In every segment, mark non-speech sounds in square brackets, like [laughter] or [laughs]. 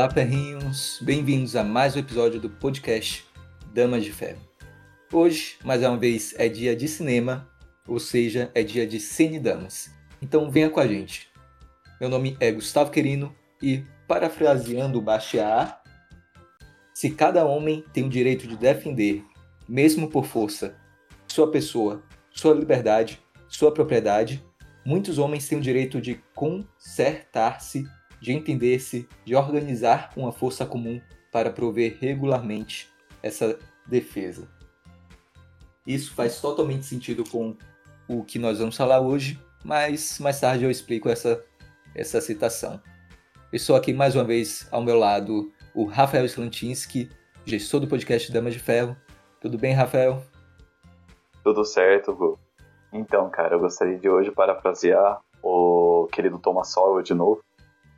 Olá, perrinhos! Bem-vindos a mais um episódio do podcast Damas de Ferro. Hoje, mais uma vez, é dia de cinema, ou seja, é dia de Cine Damas. Então venha com a gente. Meu nome é Gustavo Querino e, parafraseando o Bastiat, se cada homem tem o direito de defender, mesmo por força, sua pessoa, sua liberdade, sua propriedade, muitos homens têm o direito de consertar-se de entender-se, de organizar uma força comum para prover regularmente essa defesa. Isso faz totalmente sentido com o que nós vamos falar hoje, mas mais tarde eu explico essa, essa citação. Estou aqui mais uma vez ao meu lado o Rafael Slantinski, gestor do podcast Damas de Ferro. Tudo bem, Rafael? Tudo certo, Gu. Então, cara, eu gostaria de hoje parafrasear o querido Thomas Sowell de novo,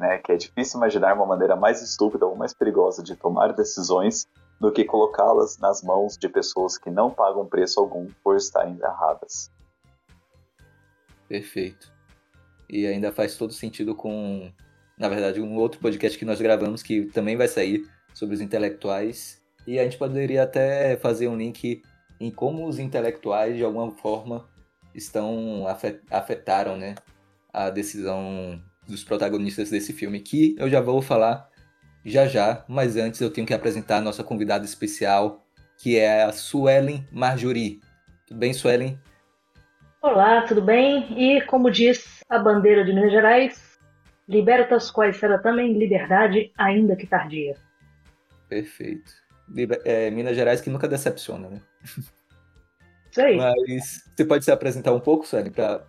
né, que é difícil imaginar uma maneira mais estúpida ou mais perigosa de tomar decisões do que colocá-las nas mãos de pessoas que não pagam preço algum por estarem erradas. Perfeito. E ainda faz todo sentido com, na verdade, um outro podcast que nós gravamos que também vai sair sobre os intelectuais. E a gente poderia até fazer um link em como os intelectuais, de alguma forma, estão afetaram né, a decisão dos protagonistas desse filme, que eu já vou falar já já, mas antes eu tenho que apresentar a nossa convidada especial, que é a Suelen Marjorie. Tudo bem, Suelen? Olá, tudo bem? E como diz a bandeira de Minas Gerais, libertas quais será também liberdade, ainda que tardia. Perfeito. É, Minas Gerais que nunca decepciona, né? Isso aí. Mas você pode se apresentar um pouco, Suelen, para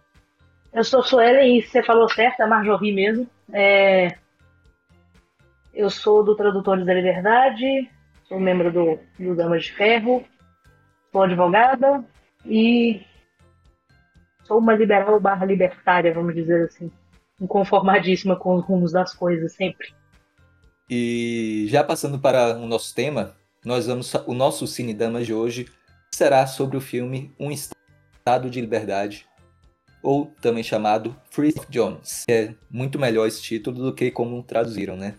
eu sou Suelen e você falou certo, é Marjorie mesmo. É... Eu sou do Tradutores da Liberdade, sou membro do, do Damas de Ferro, sou advogada e sou uma liberal barra libertária, vamos dizer assim. Inconformadíssima com os rumos das coisas, sempre. E já passando para o nosso tema, nós vamos o nosso Cine Damas de hoje será sobre o filme Um Estado de Liberdade, ou também chamado Free Jones. É muito melhor esse título do que como traduziram, né?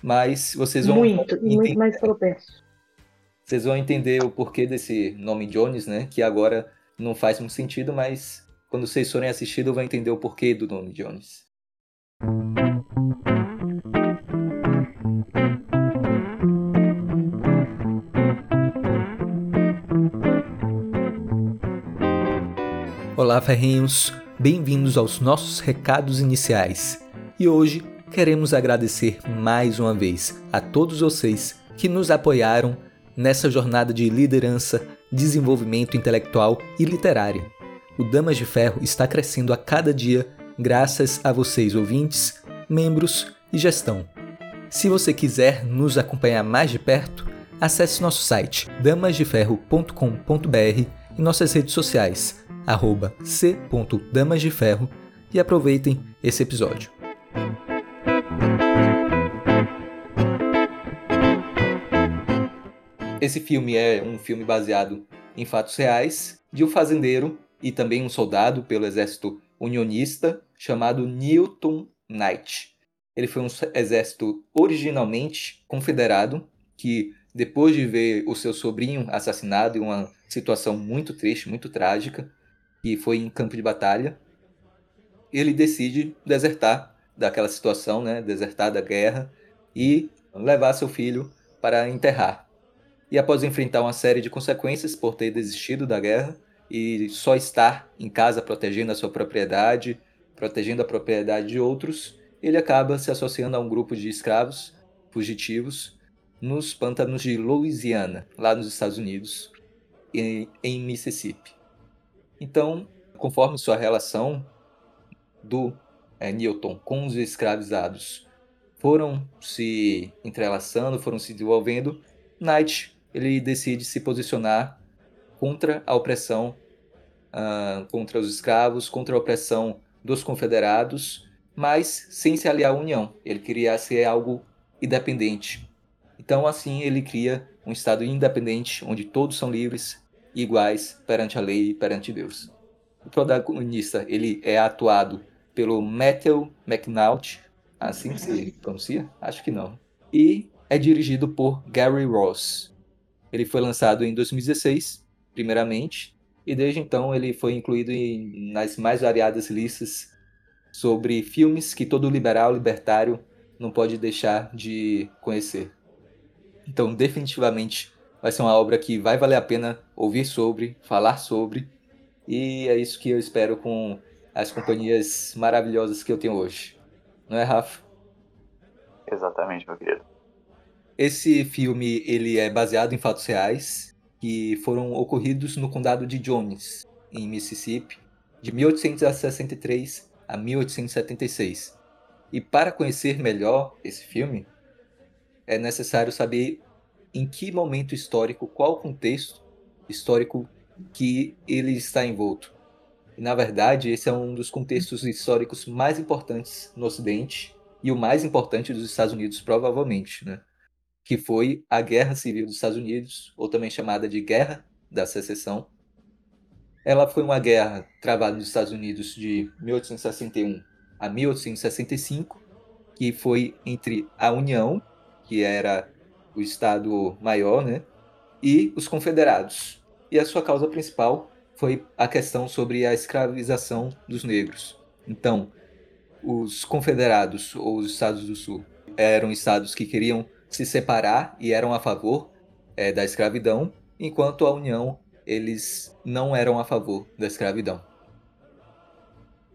Mas vocês vão muito, entender, muito mais propenso. Vocês vão entender o porquê desse nome Jones, né? Que agora não faz muito sentido, mas quando vocês forem assistir, vão entender o porquê do nome Jones. Olá, ferrinhos! Bem-vindos aos nossos recados iniciais. E hoje queremos agradecer mais uma vez a todos vocês que nos apoiaram nessa jornada de liderança, desenvolvimento intelectual e literária. O Damas de Ferro está crescendo a cada dia graças a vocês, ouvintes, membros e gestão. Se você quiser nos acompanhar mais de perto, acesse nosso site damasdeferro.com.br e nossas redes sociais arroba c.damasdeferro e aproveitem esse episódio. Esse filme é um filme baseado em fatos reais de um fazendeiro e também um soldado pelo exército unionista chamado Newton Knight. Ele foi um exército originalmente confederado que depois de ver o seu sobrinho assassinado em uma situação muito triste, muito trágica, que foi em campo de batalha, ele decide desertar daquela situação, né, desertar da guerra e levar seu filho para enterrar. E após enfrentar uma série de consequências por ter desistido da guerra e só estar em casa protegendo a sua propriedade, protegendo a propriedade de outros, ele acaba se associando a um grupo de escravos fugitivos nos pântanos de Louisiana, lá nos Estados Unidos, em Mississippi. Então, conforme sua relação do é, Newton com os escravizados foram se entrelaçando, foram se desenvolvendo, Knight ele decide se posicionar contra a opressão, uh, contra os escravos, contra a opressão dos confederados, mas sem se aliar à União. Ele queria ser algo independente. Então, assim, ele cria um Estado independente, onde todos são livres, iguais perante a lei e perante Deus. O protagonista ele é atuado pelo Matthew McNaught, Assim que se pronuncia? Acho que não. E é dirigido por Gary Ross. Ele foi lançado em 2016, primeiramente, e desde então ele foi incluído em, nas mais variadas listas sobre filmes que todo liberal libertário não pode deixar de conhecer. Então, definitivamente, vai ser uma obra que vai valer a pena ouvir sobre, falar sobre, e é isso que eu espero com as companhias maravilhosas que eu tenho hoje. Não é, Rafa? Exatamente, meu querido. Esse filme ele é baseado em fatos reais que foram ocorridos no condado de Jones, em Mississippi, de 1863 a 1876. E para conhecer melhor esse filme, é necessário saber em que momento histórico, qual contexto histórico que ele está envolto. E, na verdade, esse é um dos contextos históricos mais importantes no Ocidente e o mais importante dos Estados Unidos, provavelmente, né? que foi a Guerra Civil dos Estados Unidos, ou também chamada de Guerra da Secessão. Ela foi uma guerra travada nos Estados Unidos de 1861 a 1865, que foi entre a União, que era o Estado maior, né, e os Confederados. E a sua causa principal foi a questão sobre a escravização dos negros. Então, os Confederados, ou os Estados do Sul, eram estados que queriam se separar e eram a favor é, da escravidão, enquanto a União eles não eram a favor da escravidão.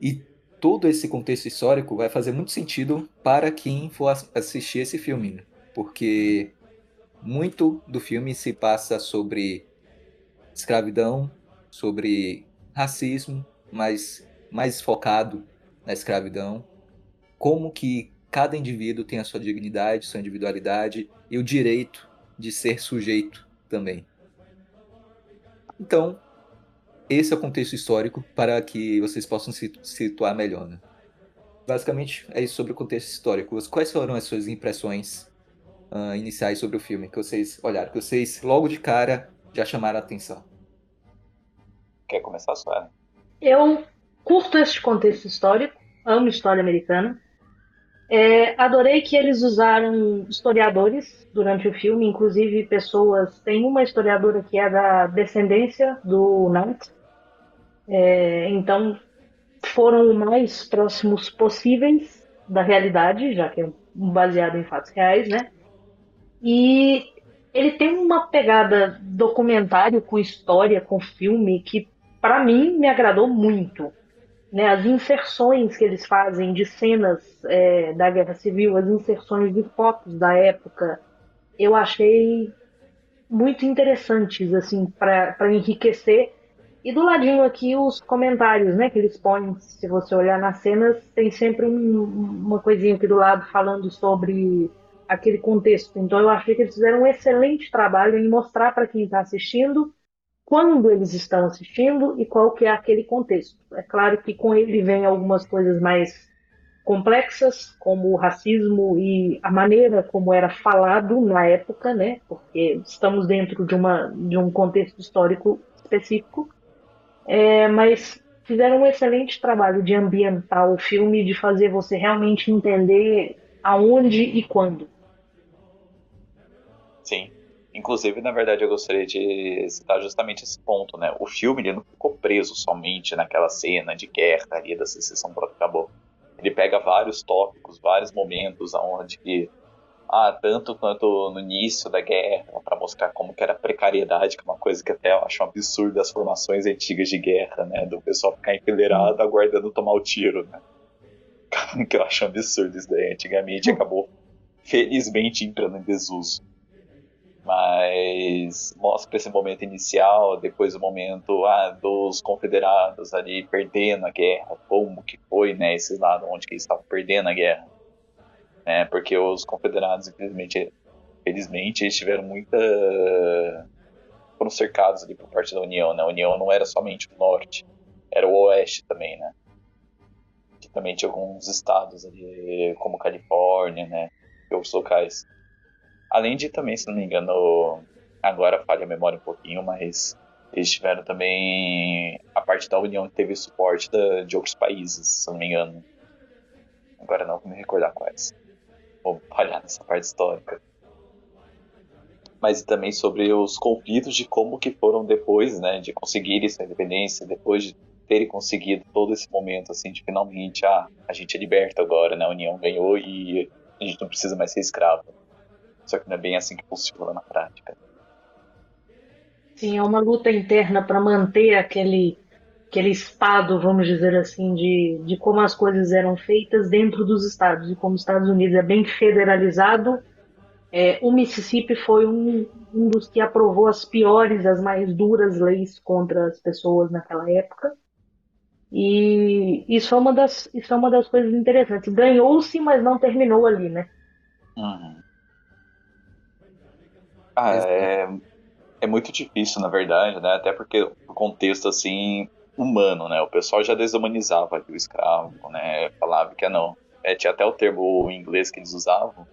E todo esse contexto histórico vai fazer muito sentido para quem for assistir esse filme, né? porque muito do filme se passa sobre escravidão, sobre racismo, mas mais focado na escravidão, como que cada indivíduo tem a sua dignidade, sua individualidade e o direito de ser sujeito também. Então, esse é o contexto histórico para que vocês possam se situar melhor. Né? Basicamente, é isso sobre o contexto histórico. Quais foram as suas impressões uh, iniciais sobre o filme que vocês olharam, que vocês logo de cara já chamaram a atenção? Quer começar, Suela? Eu curto esse contexto histórico, amo história americana. É, adorei que eles usaram historiadores durante o filme, inclusive pessoas. Tem uma historiadora que é da descendência do Knight, é, então foram o mais próximos possíveis da realidade, já que é baseado em fatos reais, né? E ele tem uma pegada documentário com história, com filme, que para mim me agradou muito né, as inserções que eles fazem de cenas é, da Guerra Civil, as inserções de fotos da época, eu achei muito interessantes assim para enriquecer. E do ladinho aqui os comentários, né, que eles põem, se você olhar nas cenas, tem sempre um, uma coisinha aqui do lado falando sobre aquele contexto. Então eu achei que eles fizeram um excelente trabalho em mostrar para quem está assistindo quando eles estão assistindo e qual que é aquele contexto. É claro que com ele vem algumas coisas mais complexas, como o racismo e a maneira como era falado na época, né? Porque estamos dentro de, uma, de um contexto histórico específico. É, mas fizeram um excelente trabalho de ambientar o filme, de fazer você realmente entender aonde e quando. Sim. Inclusive, na verdade, eu gostaria de citar justamente esse ponto, né? O filme ele não ficou preso somente naquela cena de guerra ali da secessão pronto acabou. Ele pega vários tópicos, vários momentos onde ah, tanto quanto no início da guerra, para mostrar como que era a precariedade, que é uma coisa que até eu acho um absurdo as formações antigas de guerra, né? Do pessoal ficar enfileirado aguardando tomar o tiro, né? [laughs] que eu acho um absurdo isso daí. Antigamente acabou, felizmente, entrando em desuso mas mostra esse momento inicial, depois o momento ah, dos confederados ali perdendo a guerra, como que foi, né, esses lados onde que eles estavam perdendo a guerra, né, porque os confederados, infelizmente, felizmente, eles tiveram muita foram cercados ali por parte da União, né, a União não era somente o Norte, era o Oeste também, né, que também tinha alguns estados ali, como Califórnia, né, e outros locais Além de também, se não me engano, agora falha a memória um pouquinho, mas eles tiveram também a parte da União que teve suporte da, de outros países, se não me engano. Agora não vou me recordar quais. Vou falhar nessa parte histórica. Mas também sobre os conflitos de como que foram depois, né, de conseguirem sua independência, depois de terem conseguido todo esse momento, assim, de finalmente, ah, a gente é liberto agora, né, a União ganhou e a gente não precisa mais ser escravo. Só que não é bem assim que funciona na prática. Sim, é uma luta interna para manter aquele aquele espado, vamos dizer assim, de, de como as coisas eram feitas dentro dos estados. E como os Estados Unidos é bem federalizado, é, o Mississippi foi um, um dos que aprovou as piores, as mais duras leis contra as pessoas naquela época. E isso é uma das, isso é uma das coisas interessantes. Ganhou-se, mas não terminou ali, né? Uhum. Ah, é, é muito difícil, na verdade, né? Até porque o contexto, assim, humano, né? O pessoal já desumanizava o escravo, né? Falava que não. É, tinha até o termo em inglês que eles usavam,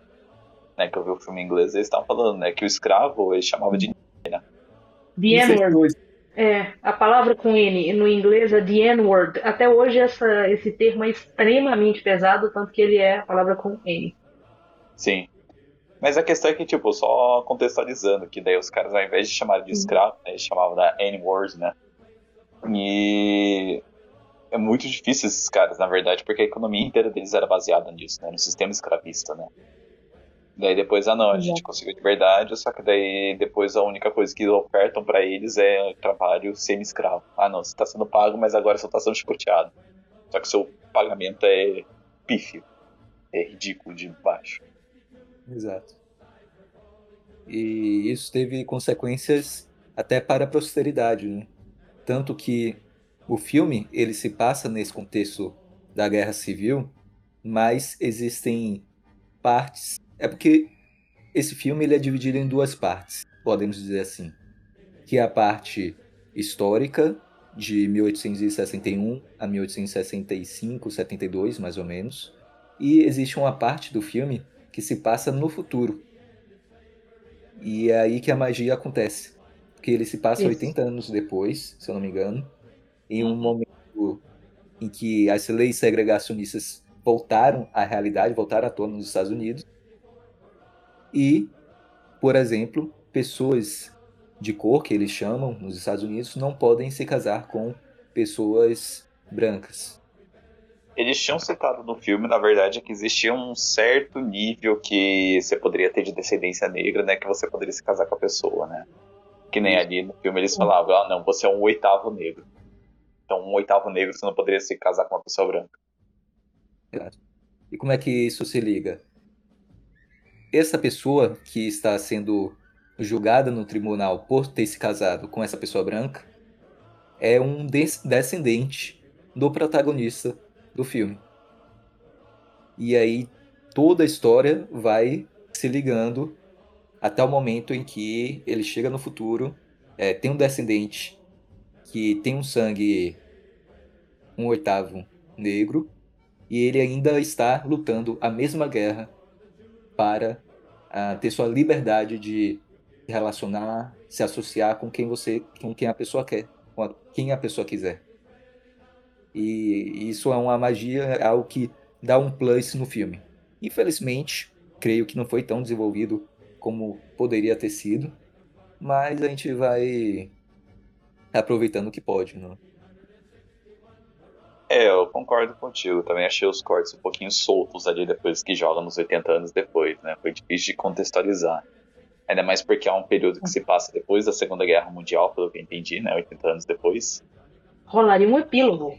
né? Que eu vi o filme em inglês, eles estavam falando, né? Que o escravo eles chamavam de né? The N-word. É, a palavra com N no inglês é the N-word. Até hoje essa, esse termo é extremamente pesado, tanto que ele é a palavra com N. Sim. Mas a questão é que, tipo, só contextualizando, que daí os caras, ao invés de chamar de escravo, né, eles chamavam da N-word, né? E é muito difícil esses caras, na verdade, porque a economia inteira deles era baseada nisso, né? No sistema escravista, né? Daí depois, ah não, a gente conseguiu de verdade, só que daí depois a única coisa que ofertam para eles é trabalho semi-escravo. Ah não, você tá sendo pago, mas agora você tá sendo chicoteado. Só que seu pagamento é pífio. É ridículo de baixo. Exato. E isso teve consequências até para a posteridade, né? Tanto que o filme ele se passa nesse contexto da guerra civil, mas existem partes. É porque esse filme ele é dividido em duas partes, podemos dizer assim, que é a parte histórica de 1861 a 1865, 72 mais ou menos, e existe uma parte do filme que se passa no futuro. E é aí que a magia acontece que ele se passa Isso. 80 anos depois, se eu não me engano, em um momento em que as leis segregacionistas voltaram à realidade, voltaram à tona nos Estados Unidos. E, por exemplo, pessoas de cor, que eles chamam nos Estados Unidos, não podem se casar com pessoas brancas. Eles tinham citado no filme, na verdade, que existia um certo nível que você poderia ter de descendência negra, né? Que você poderia se casar com a pessoa, né? Que nem ali no filme eles falavam, ah, não, você é um oitavo negro. Então, um oitavo negro você não poderia se casar com uma pessoa branca. E como é que isso se liga? Essa pessoa que está sendo julgada no tribunal por ter se casado com essa pessoa branca é um descendente do protagonista do filme. E aí toda a história vai se ligando até o momento em que ele chega no futuro, é, tem um descendente que tem um sangue um oitavo negro e ele ainda está lutando a mesma guerra para uh, ter sua liberdade de relacionar, se associar com quem você, com quem a pessoa quer, com a, quem a pessoa quiser. E isso é uma magia, é algo que dá um plus no filme. Infelizmente, creio que não foi tão desenvolvido como poderia ter sido, mas a gente vai aproveitando o que pode, né? É, eu concordo contigo. Também achei os cortes um pouquinho soltos ali depois que joga nos 80 anos depois, né? Foi difícil de contextualizar. Ainda mais porque é um período que se passa depois da Segunda Guerra Mundial, pelo que eu entendi, né? 80 anos depois. Rolaria um epílogo.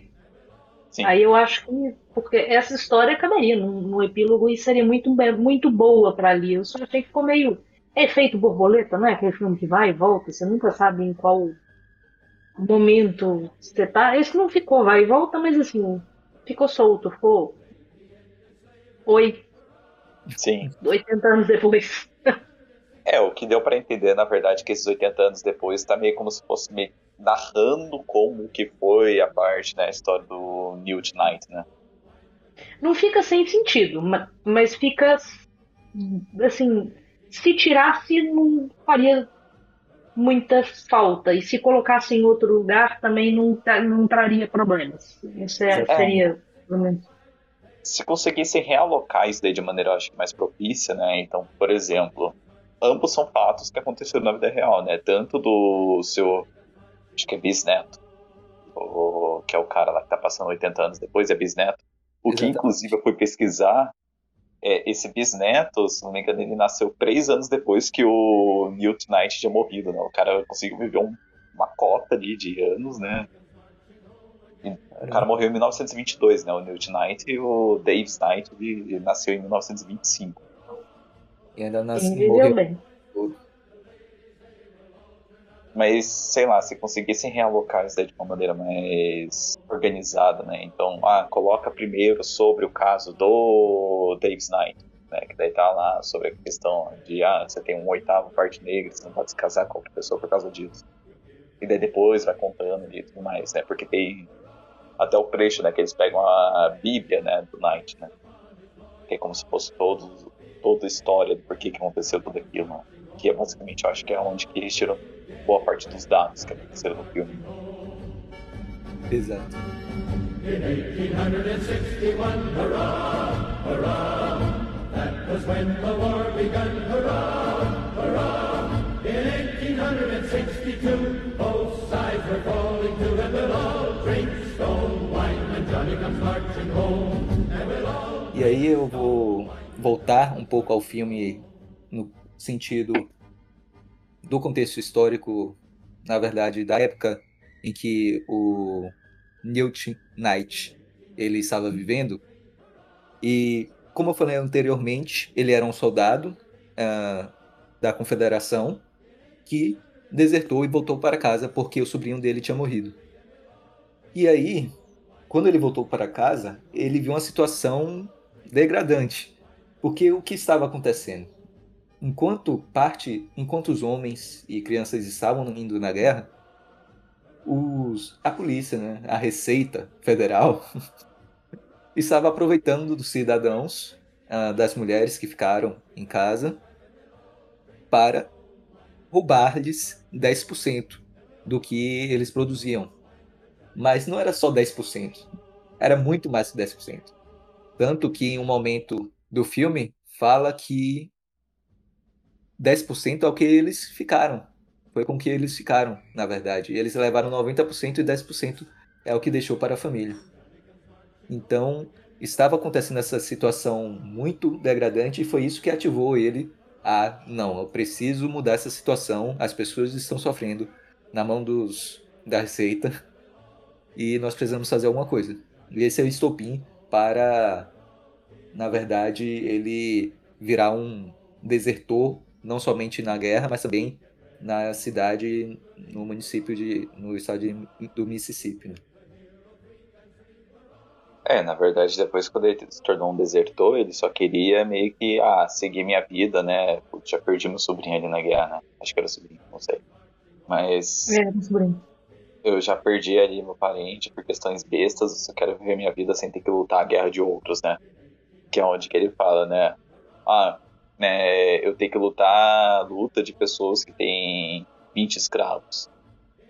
Sim. Aí eu acho que. Porque essa história caberia no, no epílogo e seria muito, muito boa para ali. Eu só achei que ficou meio. Efeito borboleta, não é? Aquele filme que vai e volta, você nunca sabe em qual momento você tá. Esse não ficou, vai e volta, mas assim, ficou solto, ficou. Oi. Sim. 80 anos depois. É, o que deu para entender, na verdade, que esses 80 anos depois tá meio como se fosse meio narrando como que foi a parte, né, a história do Newt Knight, né? Não fica sem sentido, mas fica assim, se tirasse não faria muita falta e se colocasse em outro lugar também não, não traria problemas. Isso é, é. seria se conseguissem realocar isso daí de maneira, acho, mais propícia, né? Então, por exemplo, ambos são fatos que aconteceram na vida real, né? Tanto do seu, acho que é bisneto, o, que é o cara lá que tá passando 80 anos depois, é bisneto. O Exatamente. que, inclusive, eu fui pesquisar, é, esse bisneto, se não me engano, ele nasceu três anos depois que o Newt Knight tinha morrido, né? O cara conseguiu viver um, uma cota ali de anos, né? O cara morreu em 1922, né? O Newt Knight e o Dave Knight ele nasceu em 1925. E ainda nasceu. Morreu bem. Mas, sei lá, se conseguissem realocar isso de uma maneira mais organizada, né? Então, ah, coloca primeiro sobre o caso do Dave Knight, né? Que daí tá lá sobre a questão de, ah, você tem um oitavo parte negra, você não pode se casar com outra pessoa por causa disso. E daí depois vai contando e tudo mais, né? Porque tem até o trecho, né, que eles pegam a Bíblia, né, do Knight, né, que é como se fosse todo, toda a história do porquê que aconteceu tudo aquilo, né, que é basicamente, eu acho que é onde que eles tiram boa parte dos dados que aconteceram no filme. Exato. In 1861, hurrah, hurrah, that was when the war began, hurrah, hurrah. In 1862, both sides were falling to and we'll all drink stone wine and Johnny comes marching home. And we'll all... E aí eu vou voltar um pouco ao filme no sentido do contexto histórico, na verdade, da época em que o Newt Knight ele estava vivendo. E como eu falei anteriormente, ele era um soldado uh, da Confederação que desertou e voltou para casa porque o sobrinho dele tinha morrido. E aí, quando ele voltou para casa, ele viu uma situação degradante. Porque o que estava acontecendo? Enquanto parte, enquanto os homens e crianças estavam indo na guerra, os, a polícia, né, a Receita Federal, [laughs] estava aproveitando dos cidadãos, uh, das mulheres que ficaram em casa, para roubar-lhes 10% do que eles produziam. Mas não era só 10%, era muito mais que 10%. Tanto que em um momento do filme fala que 10% é o que eles ficaram. Foi com que eles ficaram, na verdade. Eles levaram 90% e 10% é o que deixou para a família. Então, estava acontecendo essa situação muito degradante e foi isso que ativou ele a não, eu preciso mudar essa situação, as pessoas estão sofrendo na mão dos da Receita e nós precisamos fazer alguma coisa. E esse é o estopim para, na verdade, ele virar um desertor, não somente na guerra, mas também na cidade, no município de, no estado de, do Mississippi. Né? É, na verdade, depois quando ele se tornou um desertor, ele só queria meio que, ah, seguir minha vida, né? Putz, já perdi meu sobrinho ali na guerra, né? Acho que era sobrinho, não sei. Mas. É, sobrinho. Eu já perdi ali meu parente por questões bestas, eu só quero viver minha vida sem ter que lutar a guerra de outros, né? Que é onde que ele fala, né? Ah, né, eu tenho que lutar a luta de pessoas que têm 20 escravos.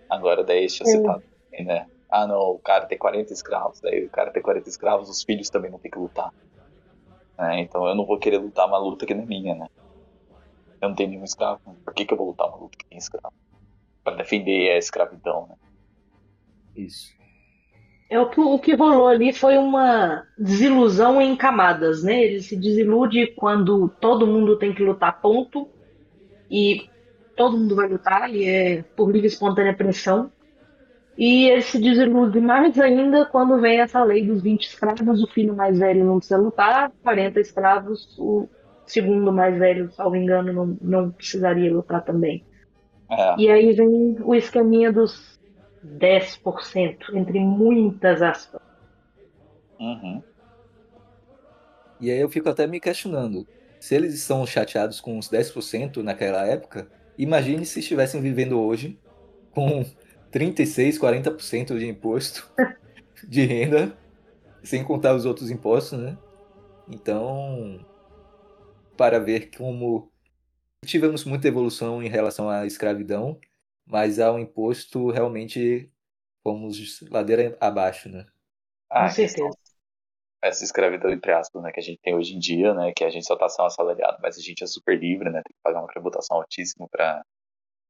Agora, daí, deixa eu citar, né? ah não, o cara tem 40 escravos, daí o cara tem 40 escravos, os filhos também não tem que lutar. É, então eu não vou querer lutar uma luta que não é minha, né? Eu não tenho nenhum escravo, por que, que eu vou lutar uma luta que tem escravo? Pra defender a escravidão, né? Isso. É o que, o que rolou ali foi uma desilusão em camadas, né? Ele se desilude quando todo mundo tem que lutar ponto e todo mundo vai lutar e é por livre e espontânea pressão. E ele se desilude mais ainda quando vem essa lei dos 20 escravos, o filho mais velho não precisa lutar, 40 escravos, o segundo mais velho, salvo engano, não, não precisaria lutar também. É. E aí vem o esqueminha dos 10%, entre muitas aspas. Uhum. E aí eu fico até me questionando, se eles estão chateados com os 10% naquela época, imagine se estivessem vivendo hoje com 36, 40% de imposto [laughs] de renda, sem contar os outros impostos, né? Então, para ver como tivemos muita evolução em relação à escravidão, mas ao imposto realmente fomos ladeira abaixo, né? Ah, a questão, essa escravidão, entre aspas, né, que a gente tem hoje em dia, né, que a gente só tá sendo assalariado, mas a gente é super livre, né, tem que pagar uma tributação altíssima para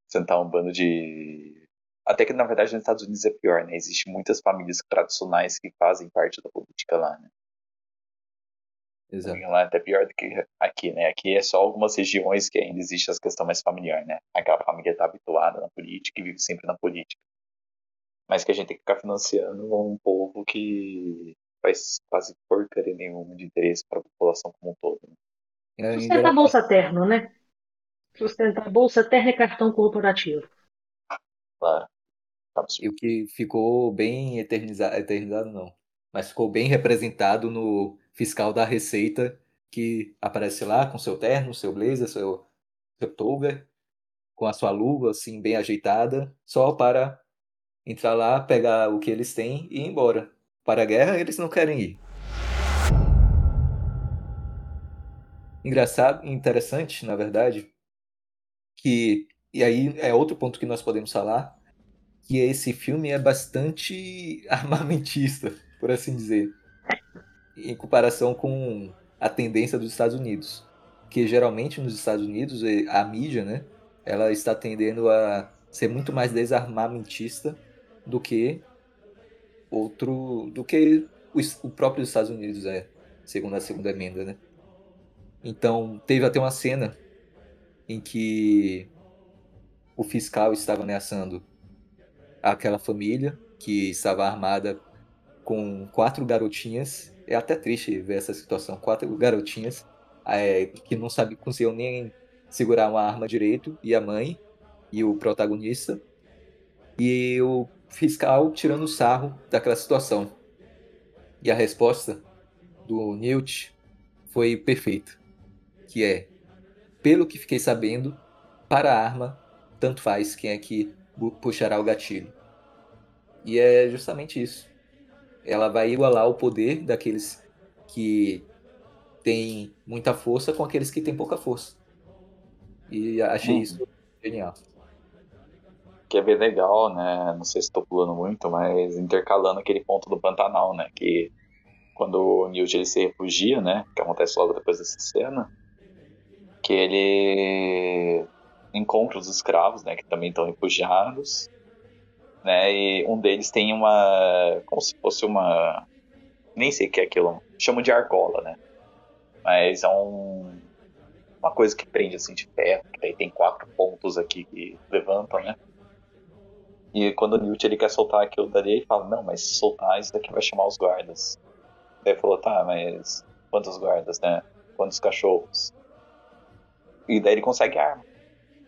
sentar um bando de... Até que, na verdade, nos Estados Unidos é pior, né, existem muitas famílias tradicionais que fazem parte da política lá, né. Exato. Lá é até pior do que aqui, né, aqui é só algumas regiões que ainda existe essa questão mais familiar, né, aquela família tá habituada na política e vive sempre na política. Mas que a gente tem que ficar financiando um povo que faz quase porcaria nenhuma de interesse para a população como um todo. Né? É, Sustenta a Bolsa Terno, né? Sustenta a Bolsa Terno e cartão corporativo. Claro. E Absurdo. o que ficou bem eternizado, eternizado não, mas ficou bem representado no fiscal da Receita, que aparece lá com seu terno, seu blazer, seu, seu com a sua luva assim bem ajeitada, só para entrar lá, pegar o que eles têm e ir embora. Para a guerra eles não querem ir. Engraçado, interessante, na verdade, que e aí é outro ponto que nós podemos falar, que esse filme é bastante [laughs] armamentista, por assim dizer, em comparação com a tendência dos Estados Unidos, que geralmente nos Estados Unidos a mídia, né, ela está tendendo a ser muito mais desarmamentista do que outro, do que o, es- o próprio Estados Unidos é, segundo a segunda emenda, né? Então teve até uma cena em que o fiscal estava ameaçando aquela família que estava armada com quatro garotinhas. É até triste ver essa situação. Quatro garotinhas é, que não sabe, conseguiam nem segurar uma arma direito. E a mãe e o protagonista. E o fiscal tirando sarro daquela situação. E a resposta do Newt foi perfeita. Que é, pelo que fiquei sabendo, para a arma, tanto faz quem é que puxará o gatilho. E é justamente isso. Ela vai igualar o poder daqueles que têm muita força com aqueles que têm pouca força. E achei Uhum. isso genial. Que é bem legal, né? Não sei se estou pulando muito, mas intercalando aquele ponto do Pantanal, né? Que quando o Newt ele se refugia, né? Que acontece logo depois dessa cena, que ele encontra os escravos, né? Que também estão refugiados, né? E um deles tem uma, como se fosse uma, nem sei o que é aquilo, chamam de argola, né? Mas é um uma coisa que prende assim de ferro, que daí tem quatro pontos aqui que levantam, né? E quando o Newt ele quer soltar aquilo dali, ele fala, não, mas se soltar isso daqui vai chamar os guardas. Daí ele falou, tá, mas quantos guardas, né? Quantos cachorros? E daí ele consegue arma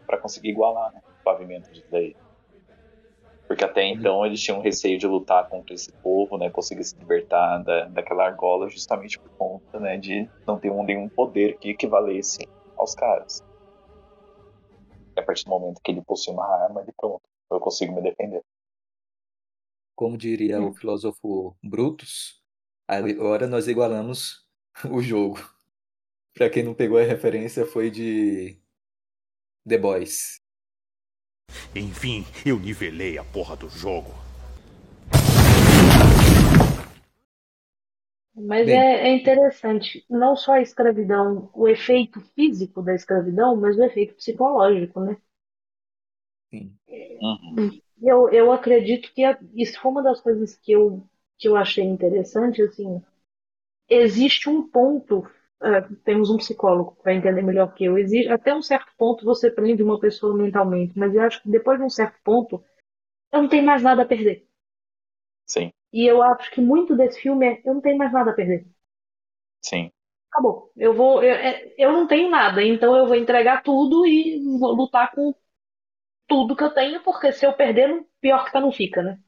pra conseguir igualar, né? O pavimento disso daí. Porque até então eles tinham receio de lutar contra esse povo, né? Conseguir se libertar da, daquela argola justamente por conta, né? De não ter um, nenhum poder que equivalesse aos caras. E a partir do momento que ele possui uma arma, ele pronto. Eu consigo me defender. Como diria o filósofo Brutus, agora nós igualamos o jogo. [laughs] Pra quem não pegou a referência, foi de The Boys. Enfim, eu nivelei a porra do jogo. Mas Bem. é, é interessante, não só a escravidão, o efeito físico da escravidão, mas o efeito psicológico, né? Sim. Uhum. Eu, eu acredito que a- isso foi uma das coisas que eu, que eu achei interessante, assim, existe um ponto, ah, temos um psicólogo para entender melhor que eu, existe, até um certo ponto você prende uma pessoa mentalmente, mas eu acho que depois de um certo ponto, eu não tenho mais nada a perder. Sim, E eu acho que muito desse filme é, eu não tenho mais nada a perder. sim. Acabou. Eu vou, eu, é- eu não tenho nada, então eu vou entregar tudo e vou lutar com tudo que eu tenho, porque se eu perder, pior que tá não fica, né?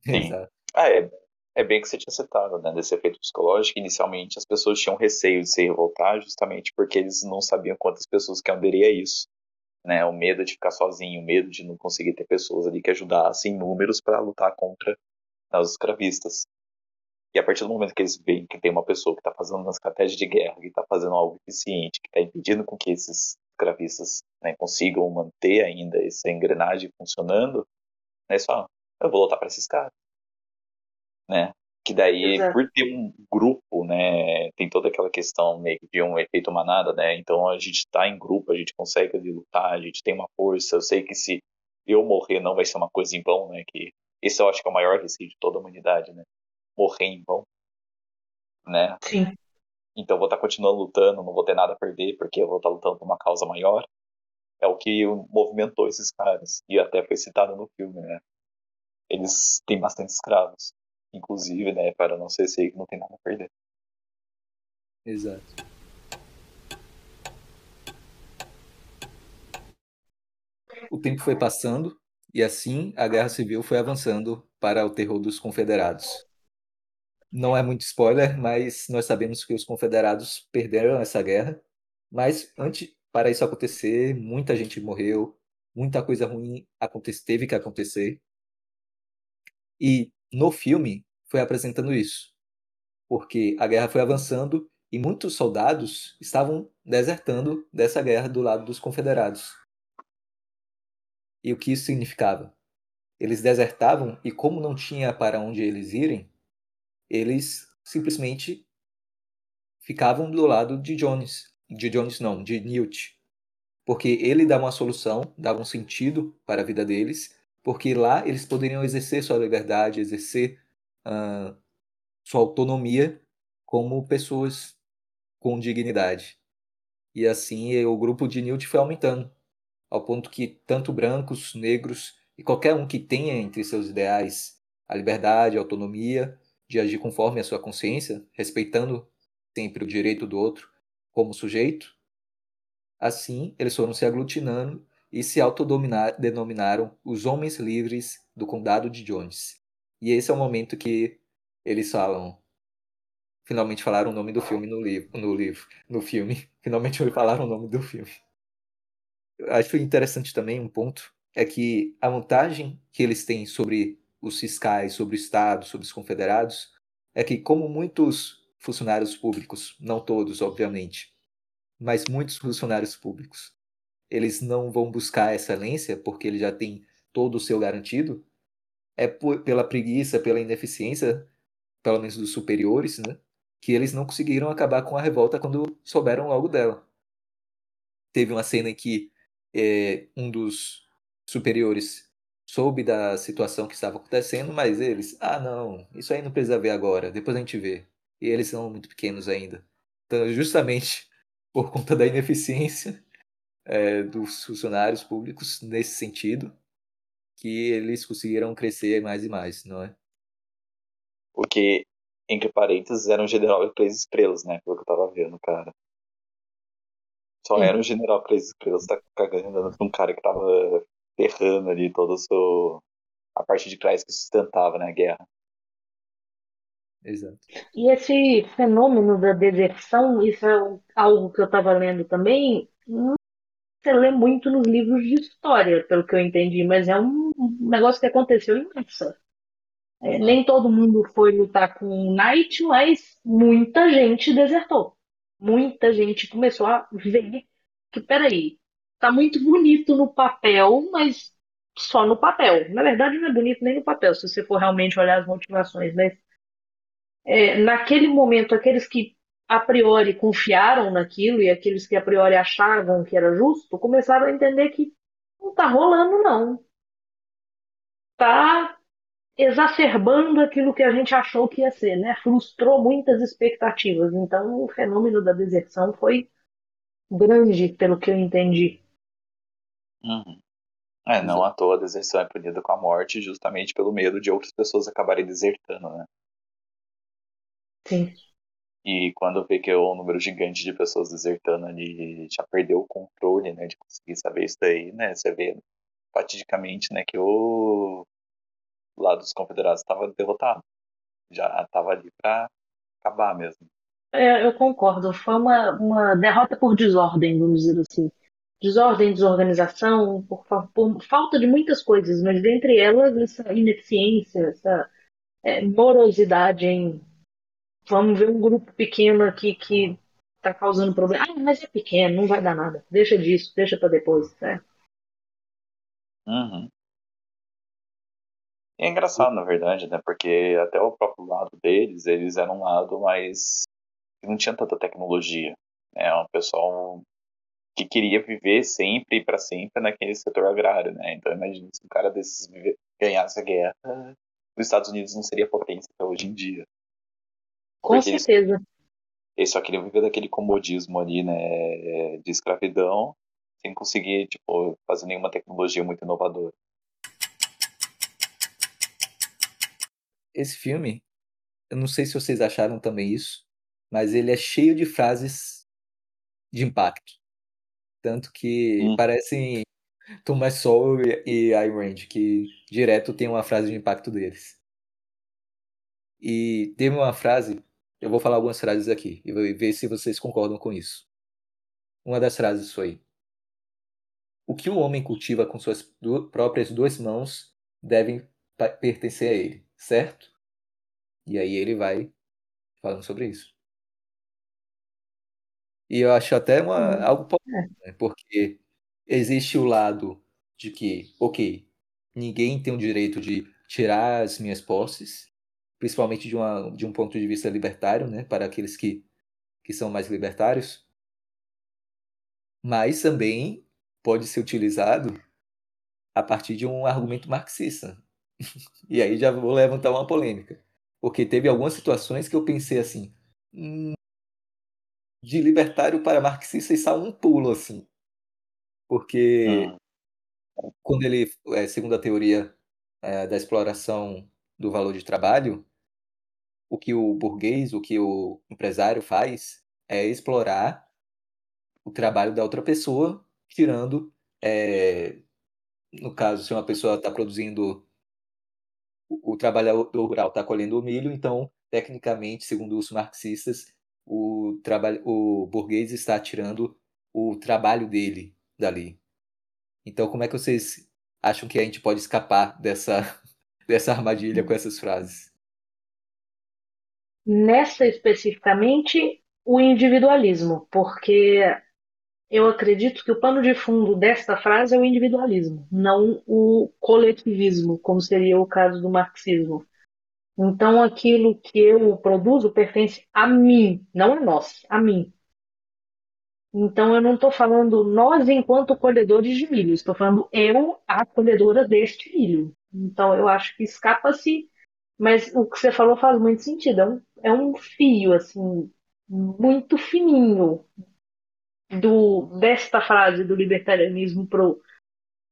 Sim. Exato. Ah, é, é bem que você tinha citado, né? Desse efeito psicológico. Inicialmente as pessoas tinham receio de se revoltar justamente porque eles não sabiam quantas pessoas que aderir a isso. Né? O medo de ficar sozinho, o medo de não conseguir ter pessoas ali que ajudassem em números para lutar contra os escravistas. E a partir do momento que eles veem que tem uma pessoa que está fazendo uma estratégia de guerra, que está fazendo algo eficiente, que está impedindo com que esses escravistas né, consigam manter ainda essa engrenagem funcionando, né, falam, eu vou lutar para esses caras. Né? Que daí, Exato. por ter um grupo, né, tem toda aquela questão meio que de um efeito manada, né? Então a gente tá em grupo, a gente consegue ali lutar, a gente tem uma força. Eu sei que se eu morrer não vai ser uma coisa em vão, né? Que esse eu acho que é o maior risco de toda a humanidade, né? Morrer em vão, né? Sim. Então vou estar continuando lutando, não vou ter nada a perder, porque eu vou estar lutando por uma causa maior. É o que movimentou esses caras. E até foi citado no filme, né? Eles têm bastante escravos. Inclusive, né? Para não ser esse que não tem nada a perder. Exato. O tempo foi passando e assim a Guerra Civil foi avançando para o terror dos confederados. Não é muito spoiler, mas nós sabemos que os confederados perderam essa guerra. Mas antes, para isso acontecer, muita gente morreu, muita coisa ruim teve que acontecer. E no filme foi apresentando isso, porque a guerra foi avançando e muitos soldados estavam desertando dessa guerra do lado dos confederados. E o que isso significava? Eles desertavam e, como não tinha para onde eles irem, eles simplesmente ficavam do lado de Jones. De Jones, não, de Newt. Porque ele dava uma solução, dava um sentido para a vida deles, porque lá eles poderiam exercer sua liberdade, exercer uh, sua autonomia como pessoas com dignidade. E assim o grupo de Newt foi aumentando, ao ponto que tanto brancos, negros e qualquer um que tenha entre seus ideais a liberdade, a autonomia, de agir conforme a sua consciência, respeitando sempre o direito do outro como sujeito, assim eles foram se aglutinando e se autodenominaram os Homens Livres do Condado de Jones. E esse é o momento que eles falam. Finalmente falaram o nome do filme no livro, no livro, no filme. [laughs] Finalmente falaram o nome do filme. Eu acho interessante também um ponto é que a vantagem que eles têm sobre os fiscais, sobre o Estado, sobre os confederados, é que como muitos funcionários públicos, não todos, obviamente, mas muitos funcionários públicos, eles não vão buscar excelência porque eles já têm todo o seu garantido, é por, pela preguiça, pela ineficiência, pelo menos dos superiores, né, que eles não conseguiram acabar com a revolta quando souberam logo dela. Teve uma cena em que é, um dos superiores soube da situação que estava acontecendo, mas eles, ah não, isso aí não precisa ver agora, depois a gente vê. E eles são muito pequenos ainda. Então, justamente [laughs] por conta da ineficiência é, dos funcionários públicos nesse sentido, que eles conseguiram crescer mais e mais, não é? O que, entre parênteses, era um general de três estrelas, né? Pelo que eu tava vendo, cara. Só Sim. era um general três estrelas, tá cagando um cara que tava ferrando ali toda a, sua, a parte de trás que sustentava né, a guerra. Exato. E esse fenômeno da deserção, isso é algo que eu estava lendo também, não se lê muito nos livros de história, pelo que eu entendi, mas é um negócio que aconteceu em Mansa. É, nem todo mundo foi lutar com o Knight, mas muita gente desertou. Muita gente começou a ver que, peraí, tá muito bonito no papel, mas só no papel. Na verdade, não é bonito nem no papel, se você for realmente olhar as motivações, mas é, naquele momento, aqueles que a priori confiaram naquilo e aqueles que a priori achavam que era justo, começaram a entender que não tá rolando, não. Tá exacerbando aquilo que a gente achou que ia ser, né? Frustrou muitas expectativas. Então, o fenômeno da deserção foi grande, pelo que eu entendi. Uhum. É, não à toa a deserção é punida com a morte justamente pelo medo de outras pessoas acabarem desertando, né? Sim. E quando vê que é um número gigante de pessoas desertando ali já perdeu o controle, né, de conseguir saber isso daí, né? Você vê fatidicamente, né, que o lado dos confederados estava derrotado. Já estava ali para acabar mesmo. É, eu concordo. Foi uma, uma derrota por desordem, vamos dizer assim. Desordem, desorganização, por, por falta de muitas coisas, mas dentre elas essa ineficiência, essa é, morosidade em vamos ver um grupo pequeno aqui que está causando problema. Ah, mas é pequeno, não vai dar nada. Deixa disso, deixa para depois. né? Uhum. É engraçado, na verdade, né? Porque até o próprio lado deles, eles eram um lado mais. não tinha tanta tecnologia. Né? Um pessoal que queria viver sempre e para sempre naquele setor agrário, né? Então imagina se um cara desses ganhasse a guerra, os Estados Unidos não seria potência até hoje em dia. Com Porque certeza. Eles, eles só queriam viver daquele comodismo ali, né? De escravidão, sem conseguir, tipo, fazer nenhuma tecnologia muito inovadora. Esse filme, eu não sei se vocês acharam também isso, mas ele é cheio de frases de impacto. Tanto que Hum. parecem Thomas Sowell e Ayn Rand, que direto tem uma frase de impacto deles. E teve uma frase, eu vou falar algumas frases aqui e vou ver se vocês concordam com isso. Uma das frases foi: O que o homem cultiva com suas próprias duas mãos devem pertencer a ele, certo? E aí ele vai falando sobre isso. E eu acho até uma, algo polêmico, né? porque existe o lado de que, ok, ninguém tem o direito de tirar as minhas posses, principalmente de, uma, de um ponto de vista libertário, né, para aqueles que, que são mais libertários, mas também pode ser utilizado a partir de um argumento marxista. [laughs] e aí já vou levantar uma polêmica, porque teve algumas situações que eu pensei assim, hum, de libertário para marxista está um pulo assim, porque Hum. quando ele, é, segundo a teoria é, da exploração do valor de trabalho, o que o burguês, o que o empresário faz é explorar o trabalho da outra pessoa, tirando, é, no caso, se uma pessoa está produzindo, o, o trabalhador rural está colhendo o milho, então, tecnicamente, segundo os marxistas, o, trabalho, o burguês está tirando o trabalho dele dali. Então, como é que vocês acham que a gente pode escapar dessa, [laughs] dessa armadilha com essas frases? Nessa especificamente, o individualismo, porque eu acredito que o pano de fundo desta frase é o individualismo, não o coletivismo, como seria o caso do marxismo. Então, aquilo que eu produzo pertence a mim, não a nós, a mim. Então, eu não estou falando nós enquanto colhedores de milho, estou falando eu, a colhedora deste milho. Então, eu acho que escapa-se, mas o que você falou faz muito sentido. É um, é um fio, assim, muito fininho do, desta frase do libertarianismo pro,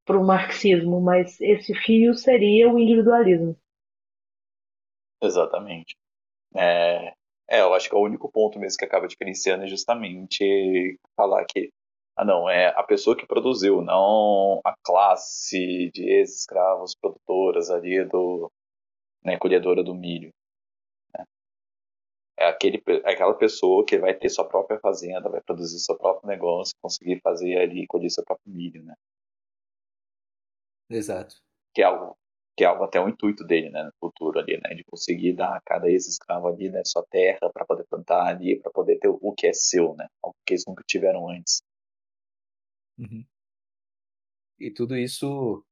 pro marxismo, mas esse fio seria o individualismo. Exatamente. É, é, eu acho que é o único ponto mesmo que acaba diferenciando é justamente falar que, ah não, é a pessoa que produziu, não a classe de ex-escravos produtoras ali do, né, colhedora do milho. É, aquele, é aquela pessoa que vai ter sua própria fazenda, vai produzir seu próprio negócio, conseguir fazer ali, colher seu próprio milho, né? Exato. Que é algo que é algo até um intuito dele, né, no futuro ali, né, de conseguir dar a cada ex-escravo ali, né, sua terra para poder plantar ali, para poder ter o que é seu, né, algo que eles nunca tiveram antes. Uhum. E tudo isso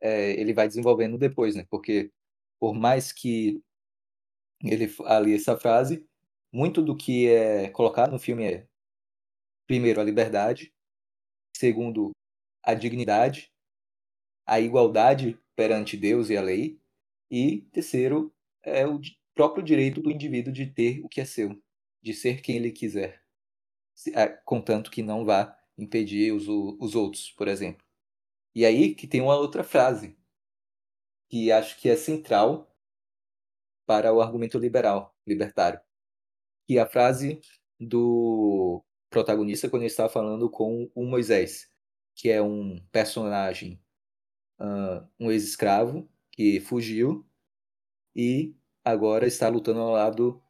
é, ele vai desenvolvendo depois, né, porque por mais que ele ali essa frase, muito do que é colocado no filme é primeiro a liberdade, segundo a dignidade, a igualdade perante Deus e a lei, e terceiro é o próprio direito do indivíduo de ter o que é seu, de ser quem ele quiser, contanto que não vá impedir os, os outros, por exemplo. E aí que tem uma outra frase que acho que é central para o argumento liberal, libertário, que é a frase do protagonista quando ele estava falando com o Moisés, que é um personagem um ex-escravo que fugiu e agora está lutando ao lado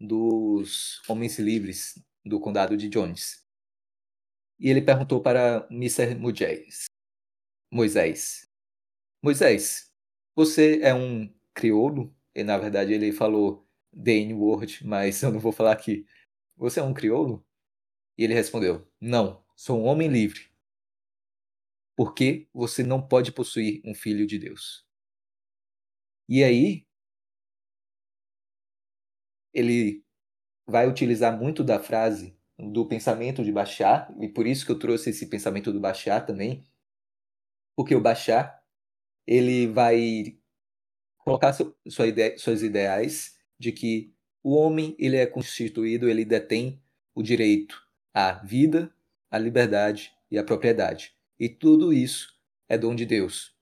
dos homens livres do condado de Jones. E ele perguntou para Mr. Moisés: Moisés, Moisés, você é um crioulo? E na verdade ele falou the N-word, mas eu não vou falar aqui. Você é um crioulo? E ele respondeu: Não, sou um homem livre porque você não pode possuir um filho de Deus. E aí, ele vai utilizar muito da frase do pensamento de Bachar, e por isso que eu trouxe esse pensamento do Bachar também, porque o Bachar, ele vai colocar sua ideia, suas ideais de que o homem ele é constituído, ele detém o direito à vida, à liberdade e à propriedade. E tudo isso é dom de Deus.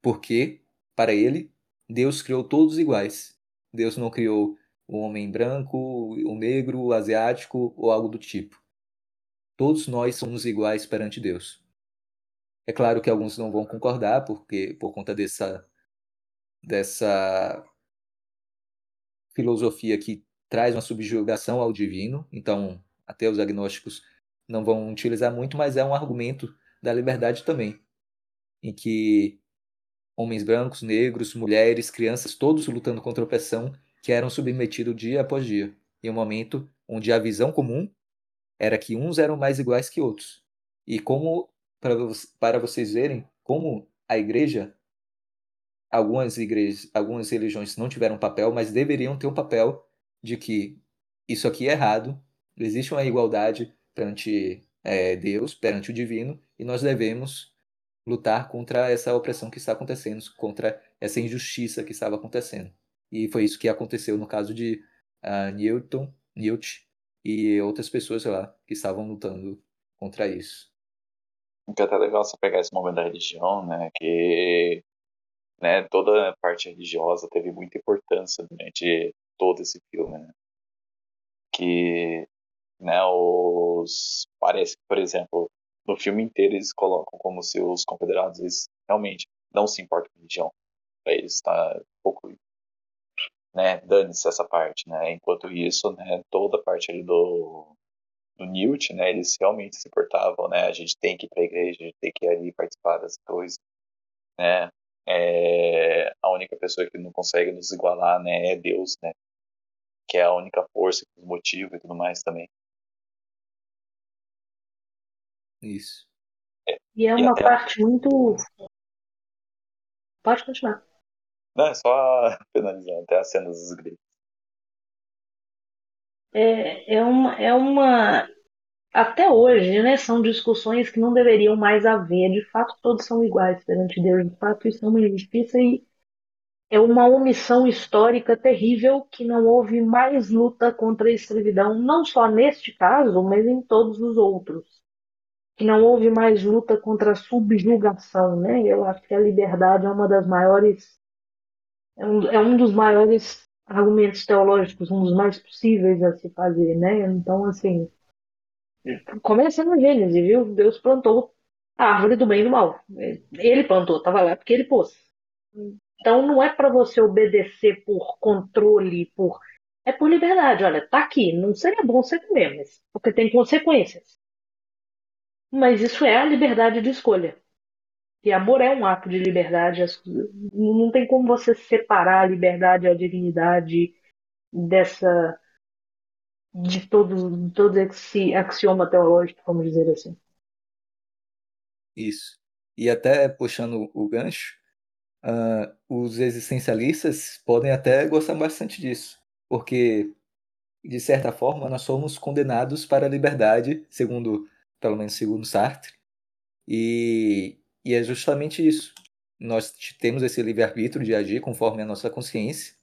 Porque, para ele, Deus criou todos iguais. Deus não criou o homem branco, o negro, o asiático ou algo do tipo. Todos nós somos iguais perante Deus. É claro que alguns não vão concordar porque por conta dessa dessa filosofia que traz uma subjugação ao divino, então até os agnósticos não vão utilizar muito, mas é um argumento da liberdade também, em que homens brancos, negros, mulheres, crianças, todos lutando contra a opressão, que eram submetidos dia após dia, em um momento onde a visão comum era que uns eram mais iguais que outros. E como, para vocês verem, como a igreja, algumas igrejas, algumas religiões não tiveram papel, mas deveriam ter um papel de que isso aqui é errado, existe uma igualdade perante é, Deus, perante o divino, e nós devemos lutar contra essa opressão que está acontecendo, contra essa injustiça que estava acontecendo. E foi isso que aconteceu no caso de uh, Newton, Newt e outras pessoas lá que estavam lutando contra isso. É até legal você pegar esse momento da religião, né? Que né, toda a parte religiosa teve muita importância durante todo esse filme, né? Que né, os parece que, por exemplo, no filme inteiro eles colocam como se os confederados eles realmente não se importam com religião. Para eles está um pouco né, dane-se essa parte, né? Enquanto isso, né, toda a parte ali do do Newt, né, eles realmente se importavam, né? A gente tem que ir para a igreja, a gente tem que ir ali participar das coisas, né? É, a única pessoa que não consegue nos igualar, né, é Deus, né? Que é a única força que nos motiva e tudo mais também. Isso. É, e é uma e parte muito. Pode continuar. Não, é só [laughs] penalizar até as cenas dos gritos. É, é, uma, é uma. Até hoje, né, são discussões que não deveriam mais haver. De fato, todos são iguais perante Deus. De fato, isso é uma injustiça e é uma omissão histórica terrível que não houve mais luta contra a escravidão, não só neste caso, mas em todos os outros. Que não houve mais luta contra a subjugação, né? Eu acho que a liberdade é uma das maiores é um, é um dos maiores argumentos teológicos, um dos mais possíveis a se fazer, né? Então, assim, começa no Gênesis, viu? Deus plantou a árvore do bem e do mal. Ele plantou, estava lá porque ele pôs. Então, não é para você obedecer por controle, por é por liberdade. Olha, tá aqui, não seria bom você comer, mas porque tem consequências. Mas isso é a liberdade de escolha. E amor é um ato de liberdade. Não tem como você separar a liberdade a dignidade dessa de todo, todo esse axioma teológico, vamos dizer assim. Isso. E até puxando o gancho, uh, os existencialistas podem até gostar bastante disso, porque de certa forma nós somos condenados para a liberdade, segundo pelo menos segundo Sartre, e e é justamente isso. Nós temos esse livre-arbítrio de agir conforme a nossa consciência,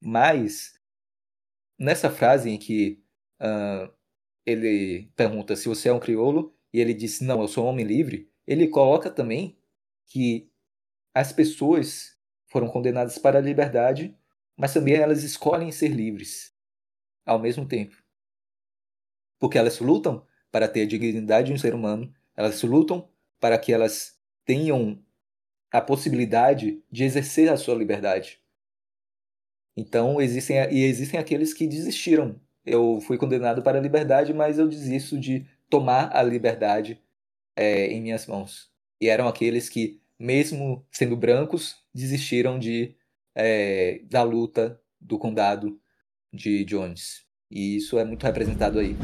mas nessa frase em que uh, ele pergunta se você é um crioulo e ele diz não, eu sou um homem livre, ele coloca também que as pessoas foram condenadas para a liberdade, mas também elas escolhem ser livres ao mesmo tempo. Porque elas lutam para ter a dignidade de um ser humano, elas lutam para que elas tenham a possibilidade de exercer a sua liberdade. Então, existem, e existem aqueles que desistiram. Eu fui condenado para a liberdade, mas eu desisto de tomar a liberdade é, em minhas mãos. E eram aqueles que, mesmo sendo brancos, desistiram de é, da luta do condado de Jones. E isso é muito representado aí.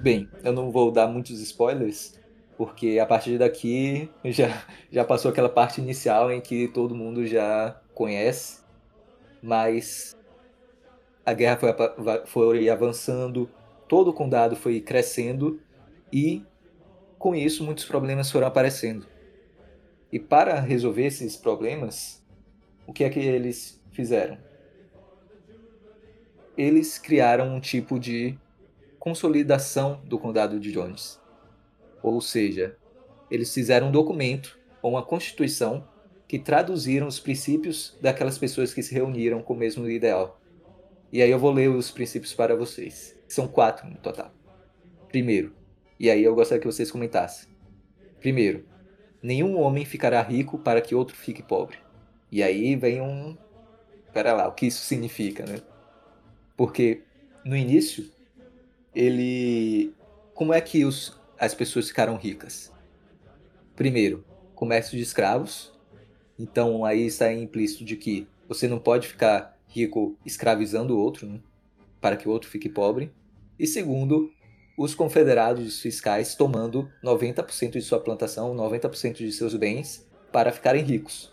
Bem, eu não vou dar muitos spoilers, porque a partir daqui já, já passou aquela parte inicial em que todo mundo já conhece, mas a guerra foi, foi avançando, todo o condado foi crescendo e com isso muitos problemas foram aparecendo. E para resolver esses problemas, o que é que eles fizeram? Eles criaram um tipo de consolidação do condado de Jones. Ou seja, eles fizeram um documento ou uma constituição que traduziram os princípios daquelas pessoas que se reuniram com o mesmo ideal. E aí eu vou ler os princípios para vocês. São quatro no total. Primeiro, e aí eu gostaria que vocês comentassem. Primeiro, nenhum homem ficará rico para que outro fique pobre. E aí vem um. Pera lá, o que isso significa, né? Porque no início, ele. Como é que os, as pessoas ficaram ricas? Primeiro, comércio de escravos. Então aí está implícito de que você não pode ficar rico escravizando o outro, né? para que o outro fique pobre. E segundo, os confederados fiscais tomando 90% de sua plantação, 90% de seus bens para ficarem ricos.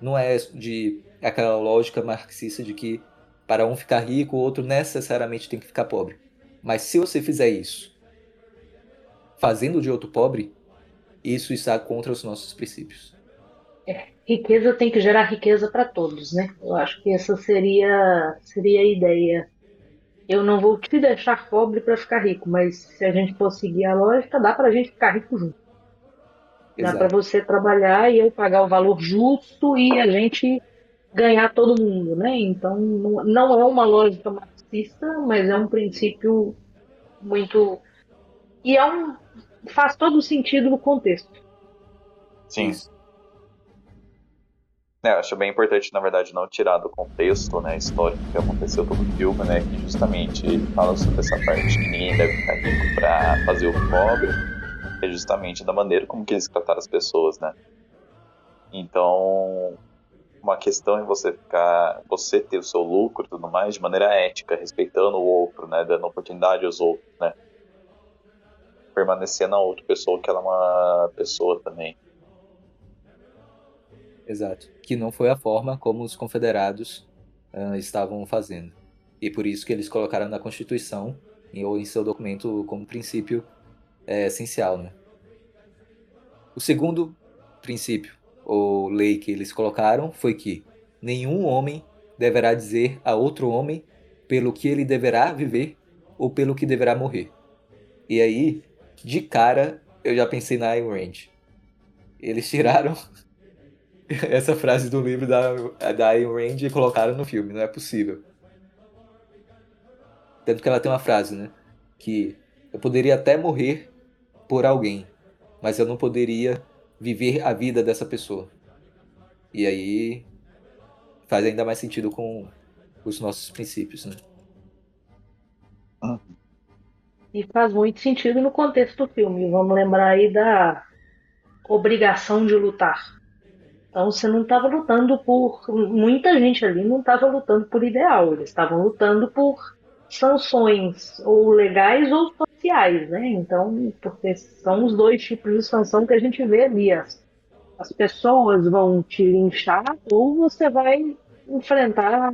Não é de aquela lógica marxista de que para um ficar rico, o outro necessariamente tem que ficar pobre. Mas se você fizer isso, fazendo de outro pobre, isso está contra os nossos princípios. É, riqueza tem que gerar riqueza para todos, né? Eu acho que essa seria seria a ideia eu não vou te deixar pobre para ficar rico, mas se a gente for seguir a lógica, dá para a gente ficar rico junto. Dá para você trabalhar e eu pagar o valor justo e a gente ganhar todo mundo, né? Então não é uma lógica marxista, mas é um princípio muito e é um faz todo sentido no contexto. Sim. É, eu acho bem importante, na verdade, não tirar do contexto né, histórico que aconteceu todo o filme, né, que justamente ele fala sobre essa parte que ninguém deve ficar rico para fazer o pobre, é justamente da maneira como que eles trataram as pessoas, né. Então, uma questão em você ficar, você ter o seu lucro e tudo mais de maneira ética, respeitando o outro, né, dando oportunidade aos outros, né, permanecer na outra pessoa que ela é uma pessoa também. Exato. Que não foi a forma como os confederados uh, estavam fazendo. E por isso que eles colocaram na Constituição ou em seu documento como princípio é, essencial. Né? O segundo princípio ou lei que eles colocaram foi que nenhum homem deverá dizer a outro homem pelo que ele deverá viver ou pelo que deverá morrer. E aí, de cara, eu já pensei na Ayn Rand. Eles tiraram [laughs] essa frase do livro da, da Ayn Rand e colocaram no filme, não é possível. Tanto que ela tem uma frase, né? Que eu poderia até morrer por alguém, mas eu não poderia viver a vida dessa pessoa. E aí faz ainda mais sentido com os nossos princípios, né? E faz muito sentido no contexto do filme. Vamos lembrar aí da obrigação de lutar. Então você não estava lutando por. Muita gente ali não estava lutando por ideal, eles estavam lutando por sanções, ou legais ou sociais, né? Então, porque são os dois tipos de sanção que a gente vê ali. As, as pessoas vão te linchar ou você vai enfrentar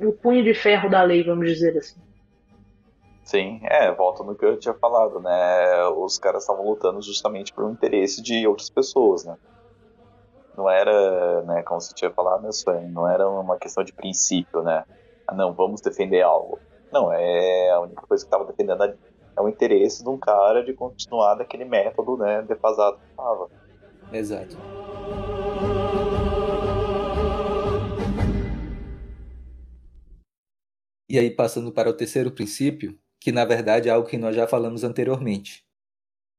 o punho de ferro da lei, vamos dizer assim. Sim, é, volta no que eu tinha falado, né? Os caras estavam lutando justamente por um interesse de outras pessoas, né? não era, né, como você tinha falado, né, Sven, não era uma questão de princípio, né? Ah, não, vamos defender algo. Não, é a única coisa que estava defendendo é o interesse de um cara de continuar daquele método, né, defasado que estava. Exato. E aí, passando para o terceiro princípio, que na verdade é algo que nós já falamos anteriormente,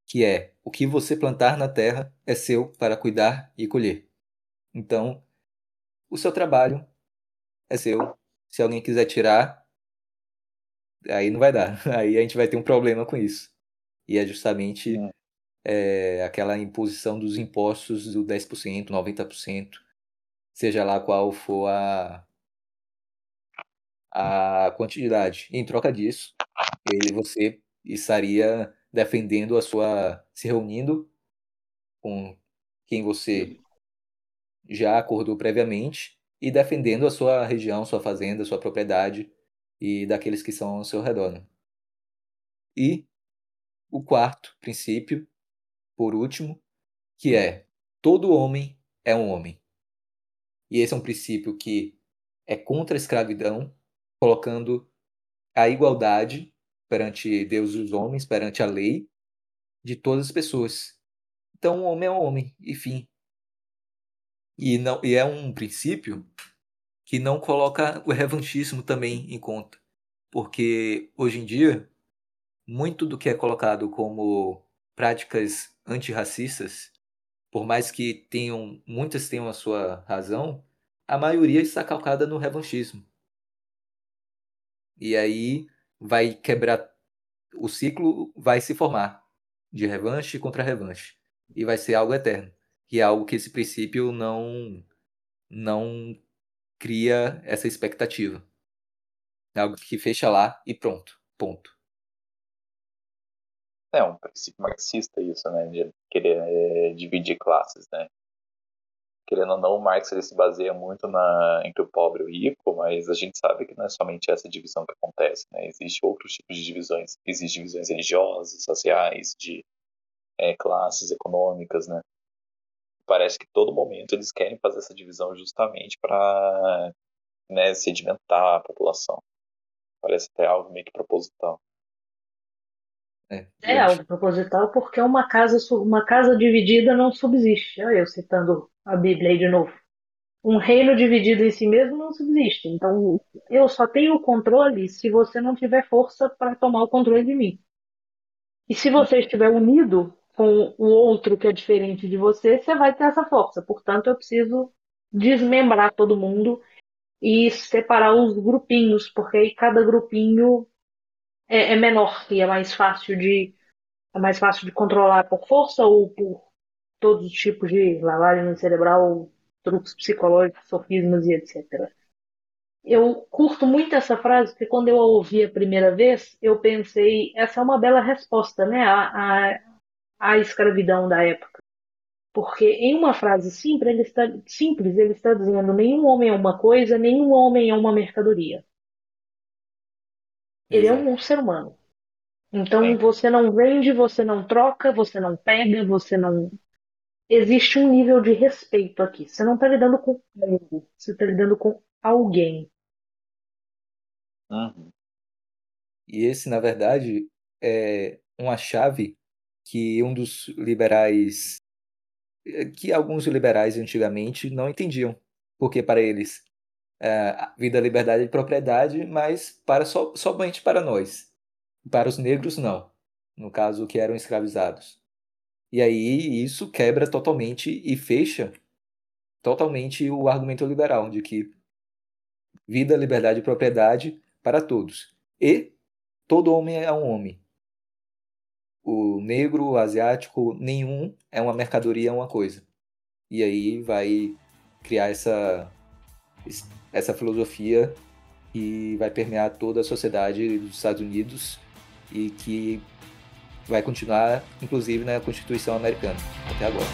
que é o que você plantar na terra é seu para cuidar e colher. Então, o seu trabalho é seu. Se alguém quiser tirar, aí não vai dar. [laughs] Aí a gente vai ter um problema com isso. E é justamente é. É, aquela imposição dos impostos do 10%, 90%, seja lá qual for a, a quantidade. Em troca disso, ele, você estaria defendendo a sua. se reunindo com quem você já acordou previamente e defendendo a sua região, sua fazenda, sua propriedade e daqueles que são ao seu redor. Né? E o quarto princípio, por último, que é todo homem é um homem. E esse é um princípio que é contra a escravidão, colocando a igualdade perante Deus e os homens, perante a lei de todas as pessoas. Então, o homem é um homem, enfim. E, não, e é um princípio que não coloca o revanchismo também em conta. Porque hoje em dia, muito do que é colocado como práticas antirracistas, por mais que tenham muitas tenham a sua razão, a maioria está calcada no revanchismo. E aí vai quebrar o ciclo vai se formar de revanche contra revanche e vai ser algo eterno, que é algo que esse princípio não não cria essa expectativa. É algo que fecha lá e pronto, ponto. É um princípio marxista isso, né, de querer é, dividir classes, né. Querendo ou não, o Marx ele se baseia muito na entre o pobre e o rico, mas a gente sabe que não é somente essa divisão que acontece, né. Existem outros tipos de divisões, existem divisões religiosas, sociais, de é, classes econômicas, né. Parece que todo momento eles querem fazer essa divisão justamente para né, sedimentar a população. Parece até algo meio que proposital. É, é algo proposital porque uma casa, uma casa dividida não subsiste. Olha eu citando a Bíblia aí de novo. Um reino dividido em si mesmo não subsiste. Então, eu só tenho o controle se você não tiver força para tomar o controle de mim. E se você estiver unido com o outro que é diferente de você, você vai ter essa força. Portanto, eu preciso desmembrar todo mundo e separar os grupinhos, porque aí cada grupinho é, é menor e é mais fácil de é mais fácil de controlar por força ou por todos os tipos de lavagem cerebral, truques psicológicos, sofismas e etc. Eu curto muito essa frase porque quando eu a ouvi a primeira vez, eu pensei, essa é uma bela resposta, né, à, à, à escravidão da época. Porque em uma frase simples ele, está, simples, ele está dizendo: nenhum homem é uma coisa, nenhum homem é uma mercadoria. Ele é um ser humano. Então é. você não vende, você não troca, você não pega, você não. Existe um nível de respeito aqui. Você não está lidando com algo, você está lidando com alguém. Uhum. E esse, na verdade, é uma chave que um dos liberais, que alguns liberais antigamente não entendiam, porque para eles é, vida, liberdade e propriedade, mas para so, somente para nós. Para os negros, não. No caso, que eram escravizados. E aí isso quebra totalmente e fecha totalmente o argumento liberal de que vida, liberdade e propriedade para todos. E todo homem é um homem. O negro, o asiático, nenhum é uma mercadoria, é uma coisa. E aí vai criar essa essa filosofia que vai permear toda a sociedade dos Estados Unidos e que vai continuar, inclusive, na Constituição americana, até agora.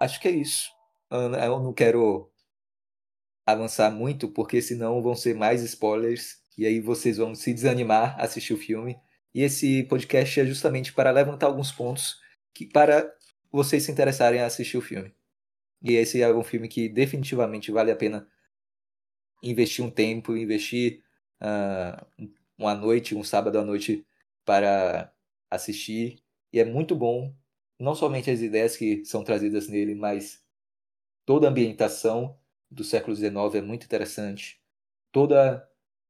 Acho que é isso. Eu não quero avançar muito, porque senão vão ser mais spoilers e aí vocês vão se desanimar a assistir o filme. E esse podcast é justamente para levantar alguns pontos que, para vocês se interessarem a assistir o filme. E esse é um filme que definitivamente vale a pena investir um tempo, investir uh, uma noite, um sábado à noite para assistir. E é muito bom, não somente as ideias que são trazidas nele, mas toda a ambientação do século XIX é muito interessante. Toda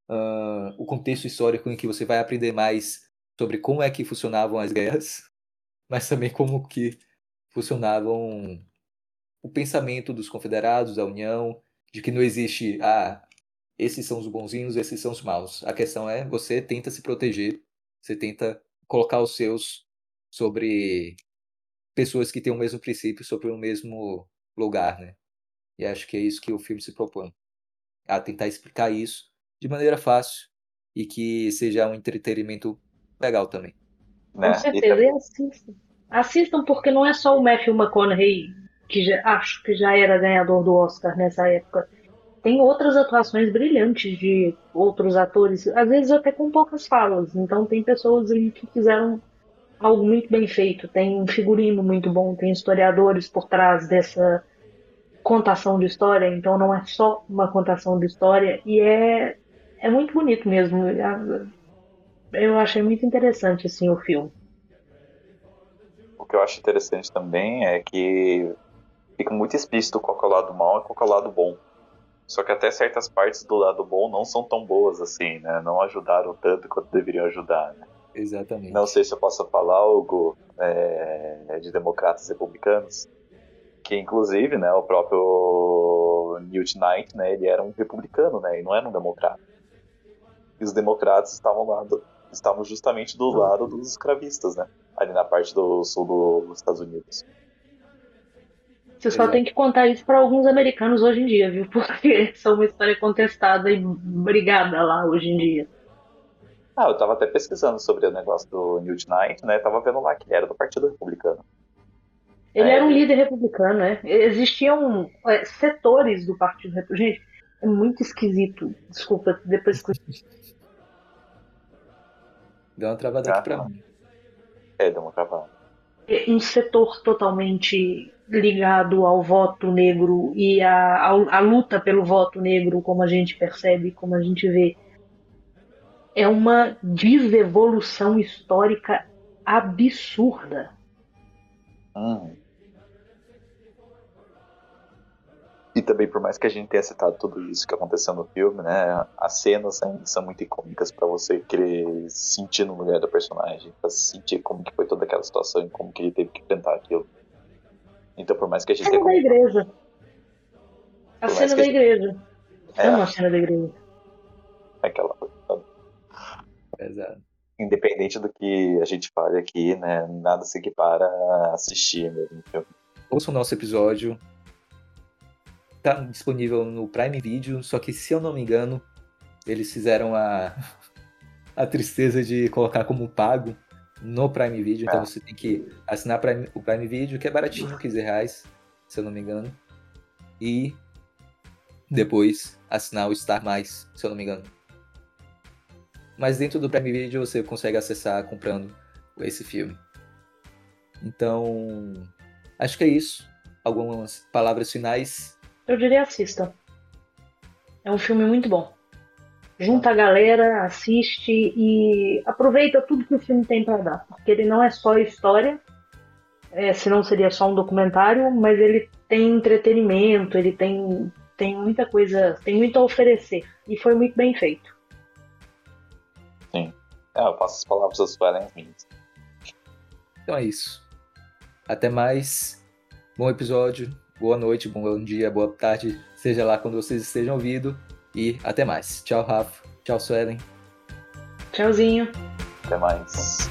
uh, o contexto histórico em que você vai aprender mais sobre como é que funcionavam as guerras [laughs] mas também como que funcionavam o pensamento dos confederados, a União, de que não existe, ah, esses são os bonzinhos, esses são os maus. A questão é, você tenta se proteger, você tenta colocar os seus sobre pessoas que têm o mesmo princípio, sobre o mesmo lugar, né? E acho que é isso que o filme se propõe. a tentar explicar isso de maneira fácil e que seja um entretenimento legal também. Com certeza, e assistam. Assistam porque não é só o Matthew McConaughey, que já, acho que já era ganhador do Oscar nessa época. Tem outras atuações brilhantes de outros atores, às vezes até com poucas falas. Então tem pessoas ali que fizeram algo muito bem feito. Tem um figurino muito bom, tem historiadores por trás dessa contação de história. Então não é só uma contação de história e é, é muito bonito mesmo. Eu achei muito interessante assim o filme. O que eu acho interessante também é que fica muito explícito qual é o lado mal e qual é o lado bom. Só que até certas partes do lado bom não são tão boas assim, né? Não ajudaram tanto quanto deveriam ajudar, né? Exatamente. Não sei se eu posso falar algo é, de democratas e republicanos, que inclusive, né, o próprio Newt Knight, né, ele era um republicano, né, e não era um democrata. E os democratas estavam lá, estavam justamente do lado dos escravistas, né, ali na parte do sul dos Estados Unidos. Você só tem que contar isso para alguns americanos hoje em dia, viu? [laughs] Porque são uma história contestada e brigada lá hoje em dia. Ah, eu tava até pesquisando sobre o negócio do Newt Knight, né? Tava vendo lá que ele era do Partido Republicano. Ele é, era um líder republicano, né? Existiam é, setores do Partido Republicano. Gente, é muito esquisito. Desculpa, depois que. [laughs] Deu uma travada aqui pra mim. É, deu uma travada. Um setor totalmente ligado ao voto negro e à, à, luta pelo voto negro, como a gente percebe, como a gente vê, é uma desevolução histórica absurda. Hum. E também, por mais que a gente tenha citado tudo isso que aconteceu no filme, né, as cenas ainda são muito icônicas para você querer sentir no lugar do personagem, pra sentir como que foi toda aquela situação e como que ele teve que enfrentar aquilo. Então, por mais que a gente a cena tenha... da igreja. A cena da gente... igreja. É. é uma cena da igreja. Aquela Exato. Independente do que a gente fale aqui, né? Nada se equipara a assistir mesmo filme. Ouça o nosso episódio. Tá disponível no Prime Video, só que se eu não me engano, eles fizeram a, [laughs] a tristeza de colocar como pago no Prime Video, então é. você tem que assinar Prime, o Prime Video, que é baratinho, 15 reais, se eu não me engano. E depois assinar o Star Mais, se eu não me engano. Mas dentro do Prime Video você consegue acessar comprando esse filme. Então, acho que é isso. Algumas palavras finais. Eu diria assista. É um filme muito bom junta a galera, assiste e aproveita tudo que o filme tem para dar, porque ele não é só história, é, senão seria só um documentário, mas ele tem entretenimento, ele tem, tem muita coisa, tem muito a oferecer e foi muito bem feito. Sim, é, eu passo as palavras das Suelen Então é isso. Até mais. Bom episódio. Boa noite, bom dia, boa tarde, seja lá quando vocês estejam ouvindo. E até mais. Tchau, Rafa. Tchau, Suelen. Tchauzinho. Até mais.